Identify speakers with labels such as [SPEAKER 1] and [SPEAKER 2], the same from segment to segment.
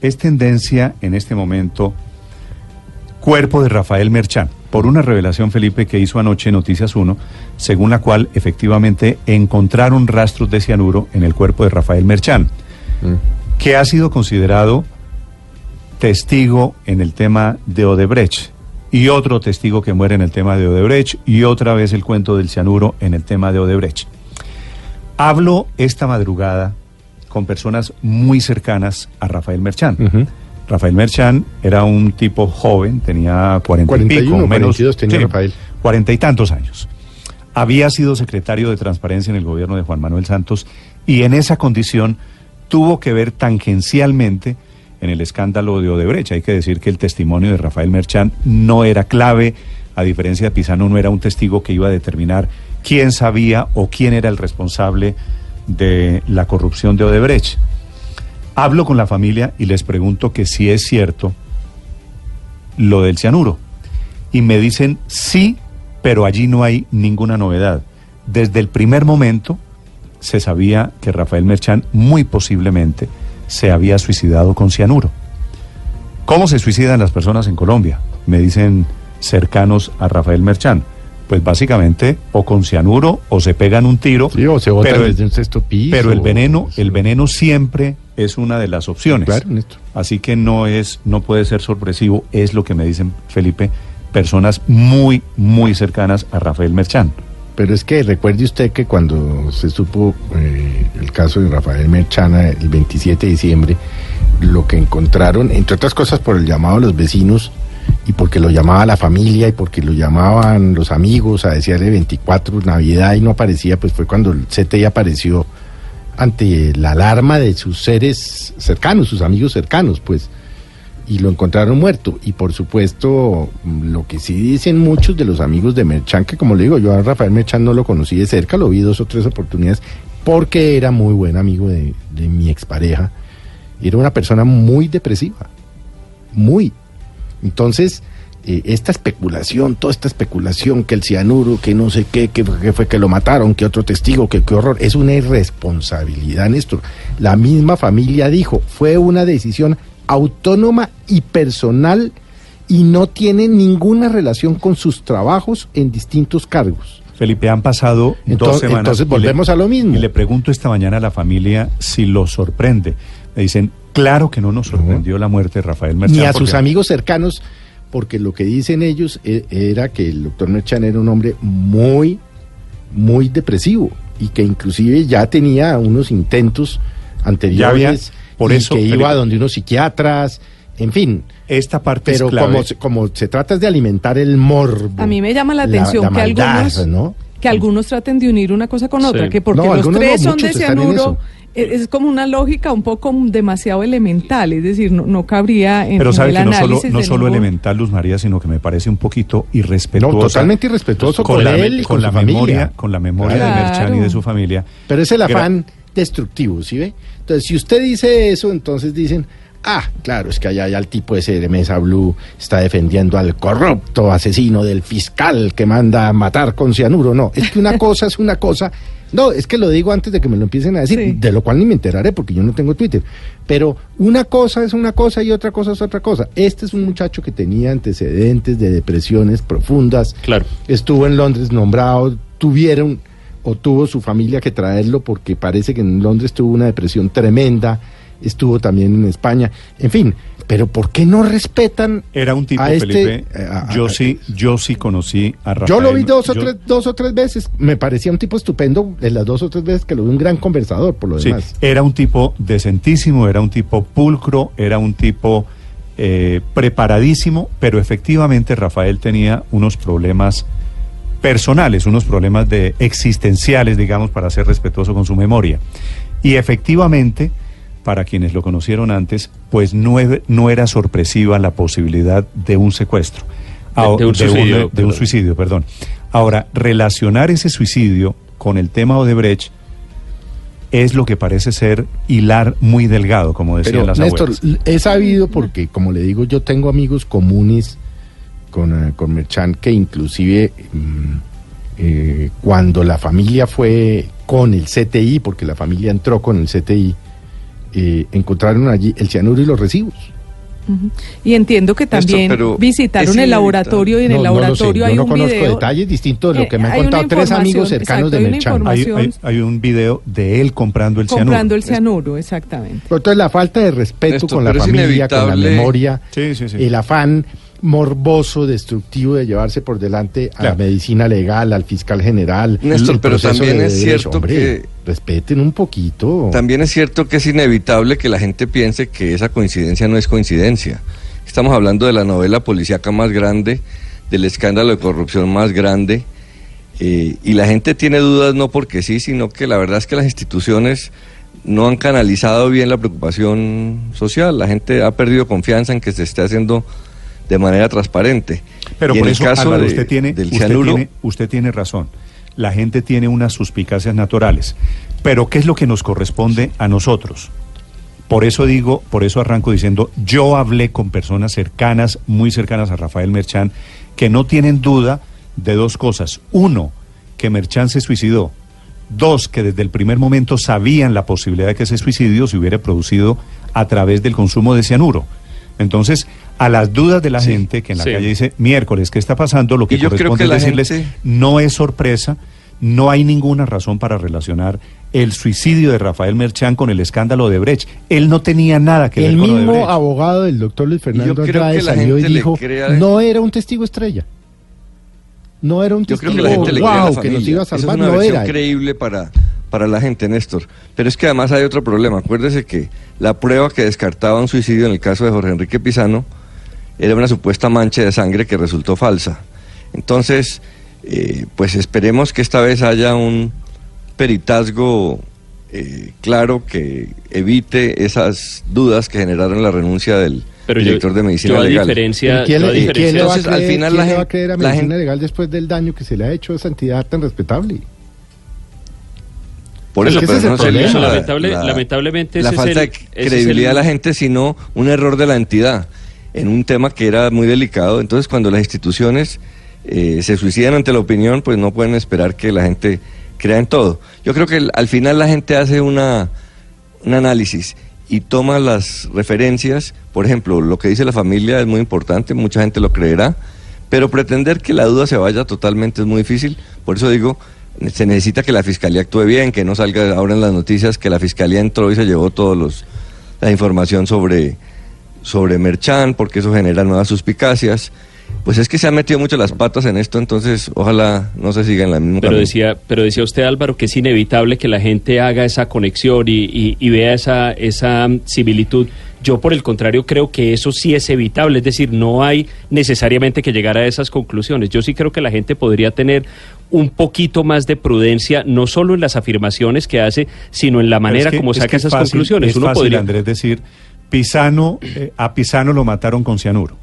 [SPEAKER 1] Es tendencia en este momento cuerpo de Rafael Merchán, por una revelación, Felipe, que hizo anoche Noticias 1, según la cual efectivamente encontraron rastros de cianuro en el cuerpo de Rafael Merchán, mm. que ha sido considerado testigo en el tema de Odebrecht, y otro testigo que muere en el tema de Odebrecht, y otra vez el cuento del cianuro en el tema de Odebrecht. Hablo esta madrugada con personas muy cercanas a Rafael Merchán. Rafael Merchán era un tipo joven, tenía cuarenta y pico, menos,
[SPEAKER 2] tenía Rafael.
[SPEAKER 1] cuarenta y tantos años. Había sido secretario de Transparencia en el gobierno de Juan Manuel Santos y en esa condición tuvo que ver tangencialmente en el escándalo de Odebrecht. Hay que decir que el testimonio de Rafael Merchán no era clave, a diferencia de Pisano, no era un testigo que iba a determinar quién sabía o quién era el responsable de la corrupción de Odebrecht. Hablo con la familia y les pregunto que si es cierto lo del cianuro. Y me dicen sí, pero allí no hay ninguna novedad. Desde el primer momento se sabía que Rafael Merchán muy posiblemente se había suicidado con cianuro. ¿Cómo se suicidan las personas en Colombia? Me dicen cercanos a Rafael Merchán pues básicamente o con cianuro o se pegan un tiro.
[SPEAKER 2] o se pero desde un sexto piso.
[SPEAKER 1] Pero el veneno, el veneno siempre es una de las opciones. Claro, Así que no es, no puede ser sorpresivo, es lo que me dicen Felipe, personas muy, muy cercanas a Rafael Merchán.
[SPEAKER 2] Pero es que recuerde usted que cuando se supo eh, el caso de Rafael Merchana el 27 de diciembre, lo que encontraron, entre otras cosas por el llamado a los vecinos, y porque lo llamaba la familia y porque lo llamaban los amigos a decirle 24 Navidad y no aparecía, pues fue cuando el CTI apareció ante la alarma de sus seres cercanos, sus amigos cercanos, pues, y lo encontraron muerto. Y por supuesto, lo que sí dicen muchos de los amigos de Merchan, que como le digo, yo a Rafael Merchan no lo conocí de cerca, lo vi dos o tres oportunidades, porque era muy buen amigo de, de mi expareja. Era una persona muy depresiva, muy, entonces, eh, esta especulación, toda esta especulación, que el cianuro, que no sé qué, que, fue que lo mataron, que otro testigo, que qué horror, es una irresponsabilidad, Néstor. La misma familia dijo, fue una decisión autónoma y personal y no tiene ninguna relación con sus trabajos en distintos cargos.
[SPEAKER 1] Felipe, han pasado
[SPEAKER 2] dos
[SPEAKER 1] semanas.
[SPEAKER 2] Entonces volvemos a lo mismo.
[SPEAKER 1] Y le pregunto esta mañana a la familia si lo sorprende. Me dicen, Claro que no nos sorprendió la muerte de Rafael Merchán.
[SPEAKER 2] Ni a sus amigos cercanos, porque lo que dicen ellos e, era que el doctor Merchán era un hombre muy, muy depresivo y que inclusive ya tenía unos intentos anteriores
[SPEAKER 1] por eso,
[SPEAKER 2] que iba a donde unos psiquiatras, en fin.
[SPEAKER 1] Esta parte
[SPEAKER 2] pero Como, como se trata de alimentar el morbo.
[SPEAKER 3] A mí me llama la atención que algunos que algunos traten de unir una cosa con otra, que porque los tres son de cianuro es como una lógica un poco demasiado elemental, es decir, no, no cabría
[SPEAKER 1] en Pero sabe que no solo, no solo elemental, Luz María, sino que me parece un poquito irrespetuoso. No,
[SPEAKER 2] totalmente irrespetuoso
[SPEAKER 1] con, él y con, la memoria, con la memoria de Merchan y de su familia.
[SPEAKER 2] Pero es el afán destructivo, ¿sí ve? Entonces, si usted dice eso, entonces dicen, Ah, claro, es que allá, allá el tipo ese de Mesa Blue está defendiendo al corrupto asesino del fiscal que manda a matar con cianuro. No, es que una cosa es una cosa no, es que lo digo antes de que me lo empiecen a decir, de lo cual ni me enteraré porque yo no tengo Twitter. Pero una cosa es una cosa y otra cosa es otra cosa. Este es un muchacho que tenía antecedentes de depresiones profundas.
[SPEAKER 1] Claro.
[SPEAKER 2] Estuvo en Londres nombrado, tuvieron o tuvo su familia que traerlo porque parece que en Londres tuvo una depresión tremenda estuvo también en España, en fin, pero ¿por qué no respetan
[SPEAKER 1] Era un tipo, este, Felipe, eh, yo sí, yo sí conocí a Rafael.
[SPEAKER 2] Yo lo vi dos o, tres, dos o tres veces, me parecía un tipo estupendo en las dos o tres veces que lo vi, un gran conversador, por lo demás.
[SPEAKER 1] Era un tipo decentísimo, era un tipo pulcro, era un tipo eh, preparadísimo, pero efectivamente Rafael tenía unos problemas personales, unos problemas de existenciales, digamos, para ser respetuoso con su memoria. Y efectivamente para quienes lo conocieron antes, pues no, no era sorpresiva la posibilidad de un secuestro.
[SPEAKER 2] de, un, suicidio,
[SPEAKER 1] de un suicidio, perdón. Ahora, relacionar ese suicidio con el tema Odebrecht es lo que parece ser hilar muy delgado, como decían las Néstor,
[SPEAKER 2] he sabido porque, como le digo, yo tengo amigos comunes con, eh, con Merchan que inclusive mm, eh, cuando la familia fue con el CTI, porque la familia entró con el CTI, eh, encontraron allí el cianuro y los residuos.
[SPEAKER 3] Y entiendo que también visitaron el laboratorio y en el laboratorio hay
[SPEAKER 2] Yo
[SPEAKER 3] no
[SPEAKER 2] conozco detalles distintos de lo que me han contado tres amigos cercanos de Merchan.
[SPEAKER 1] Hay, un video de él comprando el
[SPEAKER 3] cianuro. Comprando el cianuro, exactamente.
[SPEAKER 2] entonces la falta de respeto con la familia, con la memoria, el afán morboso, destructivo de llevarse por delante a la medicina legal, al fiscal general.
[SPEAKER 4] Néstor, pero también es cierto que...
[SPEAKER 2] Respeten un poquito.
[SPEAKER 4] También es cierto que es inevitable que la gente piense que esa coincidencia no es coincidencia. Estamos hablando de la novela policíaca más grande, del escándalo de corrupción más grande, eh, y la gente tiene dudas no porque sí, sino que la verdad es que las instituciones no han canalizado bien la preocupación social. La gente ha perdido confianza en que se esté haciendo de manera transparente.
[SPEAKER 1] Pero por eso, caso usted, tiene, usted, usted tiene razón. La gente tiene unas suspicacias naturales. Pero ¿qué es lo que nos corresponde a nosotros? Por eso digo, por eso arranco diciendo, yo hablé con personas cercanas, muy cercanas a Rafael Merchán, que no tienen duda de dos cosas. Uno, que Merchán se suicidó. Dos, que desde el primer momento sabían la posibilidad de que ese suicidio se hubiera producido a través del consumo de cianuro. Entonces, a las dudas de la gente que en la calle dice, miércoles, ¿qué está pasando? Lo que corresponde es decirles, no es sorpresa, no hay ninguna razón para relacionar el suicidio de Rafael Merchán con el escándalo de Brecht. Él no tenía nada que
[SPEAKER 2] ver con El mismo abogado del doctor Luis Fernando Andrade salió y dijo, no era un testigo estrella. No era un testigo,
[SPEAKER 4] que, la gente wow, que nos iba a salvar, es una no creíble para, para la gente, Néstor. Pero es que además hay otro problema. Acuérdese que la prueba que descartaba un suicidio en el caso de Jorge Enrique Pizano era una supuesta mancha de sangre que resultó falsa. Entonces, eh, pues esperemos que esta vez haya un peritazgo eh, claro que evite esas dudas que generaron la renuncia del director de medicina legal.
[SPEAKER 2] Diferencia, ¿Quién, Entonces, al final la, va a creer a medicina legal después del daño que se le ha hecho a esa entidad tan respetable?
[SPEAKER 4] Por eso, pero no se lamentablemente la falta de credibilidad de la gente, sino un error de la entidad en un tema que era muy delicado. Entonces, cuando las instituciones eh, se suicidan ante la opinión, pues no pueden esperar que la gente crea en todo. Yo creo que al final la gente hace una, un análisis y toma las referencias. Por ejemplo, lo que dice la familia es muy importante, mucha gente lo creerá, pero pretender que la duda se vaya totalmente es muy difícil. Por eso digo, se necesita que la fiscalía actúe bien, que no salga ahora en las noticias que la fiscalía entró y se llevó todos la información sobre sobre Merchan, porque eso genera nuevas suspicacias. Pues es que se han metido mucho las patas en esto, entonces ojalá no se siga en la misma.
[SPEAKER 5] Pero decía, pero decía usted Álvaro que es inevitable que la gente haga esa conexión y, y, vea esa, esa similitud. Yo por el contrario creo que eso sí es evitable, es decir, no hay necesariamente que llegar a esas conclusiones. Yo sí creo que la gente podría tener un poquito más de prudencia, no solo en las afirmaciones que hace, sino en la manera como saca esas conclusiones.
[SPEAKER 1] Es Uno fácil, podría... Andrés, decir Pisano, eh, a Pisano lo mataron con cianuro.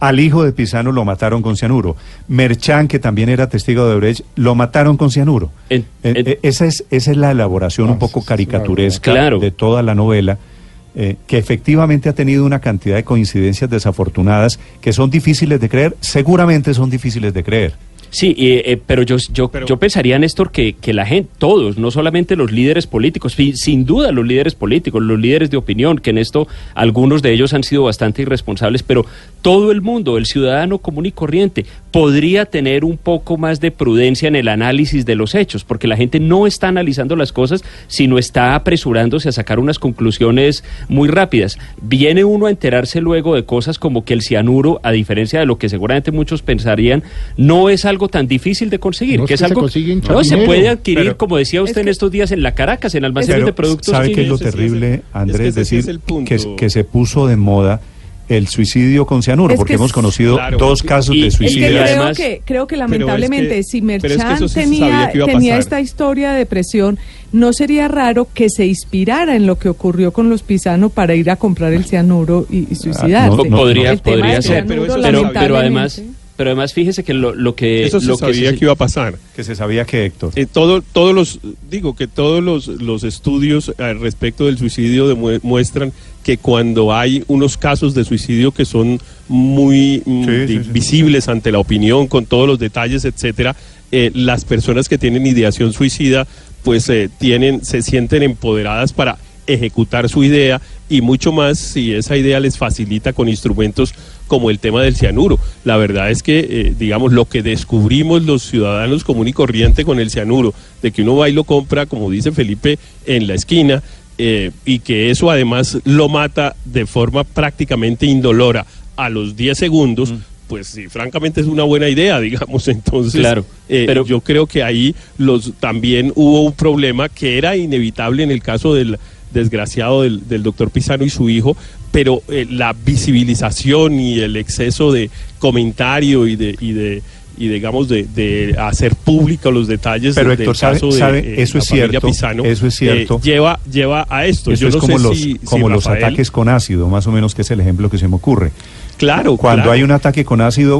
[SPEAKER 1] Al hijo de Pisano lo mataron con cianuro. Merchán, que también era testigo de Brecht, lo mataron con cianuro. Eh, eh, esa, es, esa es la elaboración un ah, poco caricaturesca de toda la novela. que efectivamente ha tenido una cantidad de coincidencias desafortunadas que son difíciles de creer, seguramente son difíciles de creer.
[SPEAKER 5] Sí, eh, pero yo, yo, yo pensaría, Néstor, que, que la gente, todos, no solamente los líderes políticos, sin duda los líderes políticos, los líderes de opinión, que en esto algunos de ellos han sido bastante irresponsables, pero todo el mundo, el ciudadano común y corriente, podría tener un poco más de prudencia en el análisis de los hechos, porque la gente no está analizando las cosas, sino está apresurándose a sacar unas conclusiones muy rápidas. Viene uno a enterarse luego de cosas como que el cianuro, a diferencia de lo que seguramente muchos pensarían, no es algo tan difícil de conseguir, que es, algo
[SPEAKER 2] se
[SPEAKER 5] no se puede adquirir, como decía usted en estos días en la Caracas, en almacenes de productos.
[SPEAKER 1] ¿Sabe qué es lo terrible, Andrés? decir que, que se puso de moda el suicidio con cianuro, porque hemos conocido dos casos de suicidio.
[SPEAKER 3] creo, además, que, creo que lamentablemente si Merchan tenía, tenía esta historia de depresión, no sería raro que se inspirara en lo que ocurrió con los Pisano para ir a comprar el cianuro y, y suicidarse.
[SPEAKER 5] podría, podría ser, pero, pero además pero además fíjese que lo, lo que...
[SPEAKER 6] Eso se sabía que, iba a pasar.
[SPEAKER 1] Que se sabía que Héctor.
[SPEAKER 6] Eh, todo, todos los, digo que todos los, los estudios al respecto del suicidio demuestran que cuando hay unos casos de suicidio que son muy mm, visibles ante la opinión, con todos los detalles, etcétera, eh, las personas que tienen ideación suicida, pues eh, tienen, se sienten empoderadas para ejecutar su idea y mucho más si esa idea les facilita con instrumentos como el tema del cianuro. La verdad es que, eh, digamos, lo que descubrimos los ciudadanos común y corriente con el cianuro, de que uno va y lo compra, como dice Felipe, en la esquina, eh, y que eso además lo mata de forma prácticamente indolora a los 10 segundos, pues sí, francamente es una buena idea, digamos. Entonces, claro, eh, pero yo creo que ahí los también hubo un problema que era inevitable en el caso del desgraciado del, doctor Pisano y su hijo, pero eh, la visibilización y el exceso de comentario y de, y de y digamos de, hacer público los detalles
[SPEAKER 1] pero del caso de eh, eso, es cierto,
[SPEAKER 6] Pisano,
[SPEAKER 1] eso es cierto
[SPEAKER 6] lleva lleva a esto
[SPEAKER 1] Yo es como los como los ataques con ácido más o menos que es el ejemplo que se me ocurre
[SPEAKER 6] Claro.
[SPEAKER 1] Cuando hay un ataque con ácido,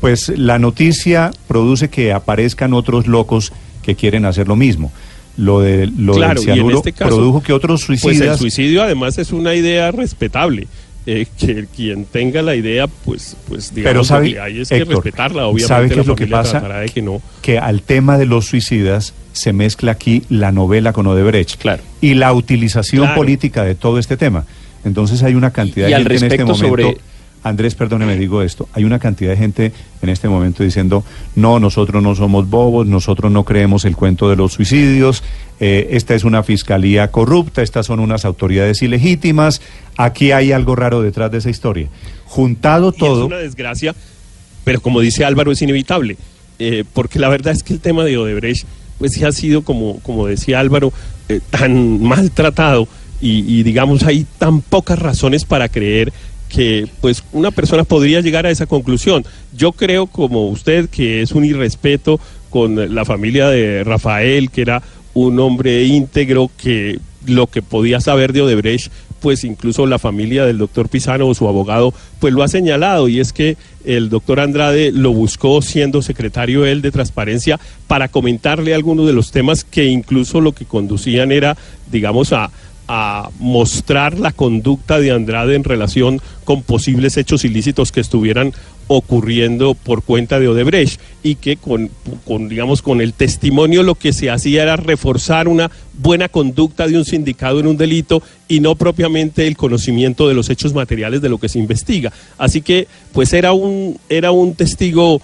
[SPEAKER 1] pues la noticia produce que aparezcan otros locos que quieren hacer lo mismo. Lo, de, lo del cianuro este produjo que otros suicidas... Pues
[SPEAKER 6] el suicidio además es una idea respetable. Eh, que quien tenga la idea, pues, pues digamos,
[SPEAKER 1] Pero que
[SPEAKER 6] hay es que respetarla. Obviamente,
[SPEAKER 1] ¿sabe qué es lo que pasa?
[SPEAKER 6] que, no.
[SPEAKER 1] que al tema de los suicidas se mezcla aquí la novela con Odebrecht
[SPEAKER 6] claro.
[SPEAKER 1] y la utilización política de todo este tema. Entonces hay una cantidad de gente en este momento... Sobre Andrés, perdóneme, digo esto, hay una cantidad de gente en este momento diciendo, no, nosotros no somos bobos, nosotros no creemos el cuento de los suicidios, eh, esta es una fiscalía corrupta, estas son unas autoridades ilegítimas, aquí hay algo raro detrás de esa historia. Juntado todo...
[SPEAKER 6] es una desgracia, pero como dice Álvaro, es inevitable, eh, porque la verdad es que el tema de Odebrecht, pues sí ha sido, como, como decía Álvaro, eh, tan maltratado y, y digamos hay tan pocas razones para creer que pues una persona podría llegar a esa conclusión. Yo creo como usted que es un irrespeto con la familia de Rafael, que era un hombre íntegro que lo que podía saber de Odebrecht, pues incluso la familia del doctor Pisano o su abogado, pues lo ha señalado y es que el doctor Andrade lo buscó siendo secretario él de transparencia para comentarle algunos de los temas que incluso lo que conducían era, digamos, a, a mostrar la conducta de Andrade en relación con posibles hechos ilícitos que estuvieran ocurriendo por cuenta de Odebrecht y que con, digamos con el testimonio lo que se hacía era reforzar una buena conducta de un sindicado en un delito y no propiamente el conocimiento de los hechos materiales de lo que se investiga. Así que pues era un era un testigo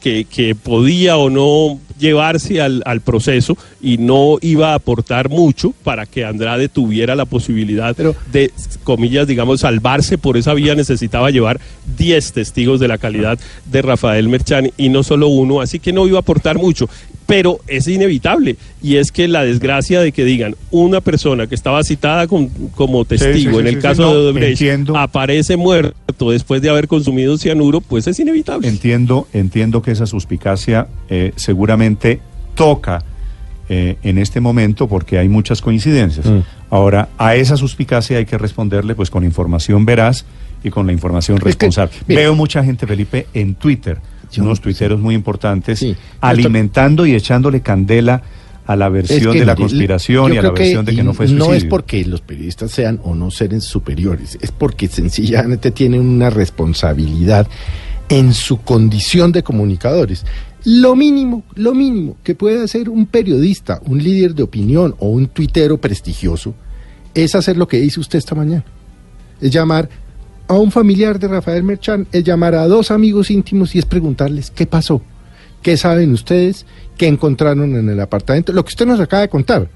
[SPEAKER 6] que, podía o no llevarse al, al, proceso y no iba a aportar mucho para que Andrade tuviera la posibilidad de, comillas, digamos, salvarse por esa vía, necesitaba llevar 10 testigos de la calidad de Rafael Merchán y no solo uno, así que no iba a aportar mucho pero es inevitable y es que la desgracia de que digan una persona que estaba citada como testigo en el caso de Odebrecht aparece muerto después de haber consumido cianuro, pues es inevitable.
[SPEAKER 1] Entiendo, entiendo que esa suspicacia eh, seguramente toca eh, en este momento porque hay muchas coincidencias. Mm. Ahora, a esa suspicacia hay que responderle pues con información veraz y con la información responsable. Veo mucha gente, Felipe, en Twitter unos tuiteros muy importantes, alimentando y echándole candela a la versión de la conspiración y a la versión de que no fue suicidio.
[SPEAKER 2] No es porque los periodistas sean o no sean superiores, es porque sencillamente tienen una responsabilidad en su condición de comunicadores. Lo mínimo, lo mínimo que puede hacer un periodista, un líder de opinión o un tuitero prestigioso es hacer lo que hizo usted esta mañana. Es llamar a un familiar de Rafael Merchán es llamar a dos amigos íntimos y es preguntarles qué pasó, qué saben ustedes, qué encontraron en el apartamento, lo que usted nos acaba de contar.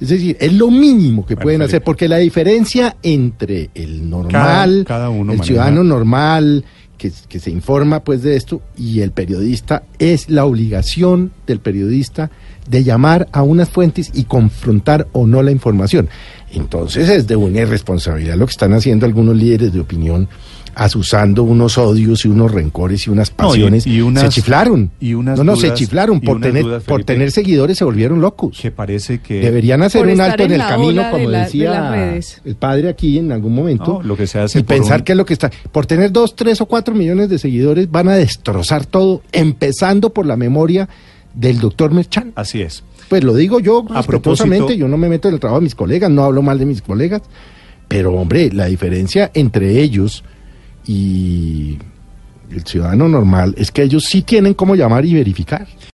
[SPEAKER 2] Es decir, es lo mínimo que pueden hacer, porque la diferencia entre el normal, el ciudadano normal, que, que, se informa pues de esto, y el periodista, es la obligación del periodista de llamar a unas fuentes y confrontar o no la información. Entonces es de una irresponsabilidad lo que están haciendo algunos líderes de opinión, asusando unos odios y unos rencores y unas pasiones. y, se chiflaron.
[SPEAKER 1] Y unas
[SPEAKER 2] no, no, se chiflaron. Por tener, por tener seguidores se volvieron locos.
[SPEAKER 1] Que parece que...
[SPEAKER 2] Deberían hacer un alto en, el camino, como decía el padre aquí en algún momento.
[SPEAKER 1] lo que se hace
[SPEAKER 2] y pensar que es lo que está... Por tener dos, tres o cuatro millones de seguidores van a destrozar todo, empezando por la memoria del doctor Merchan.
[SPEAKER 1] Así es.
[SPEAKER 2] Pues lo digo yo respetuosamente, yo no me meto en el trabajo de mis colegas, no hablo mal de mis colegas, pero hombre, la diferencia entre ellos y el ciudadano normal es que ellos sí tienen cómo llamar y verificar.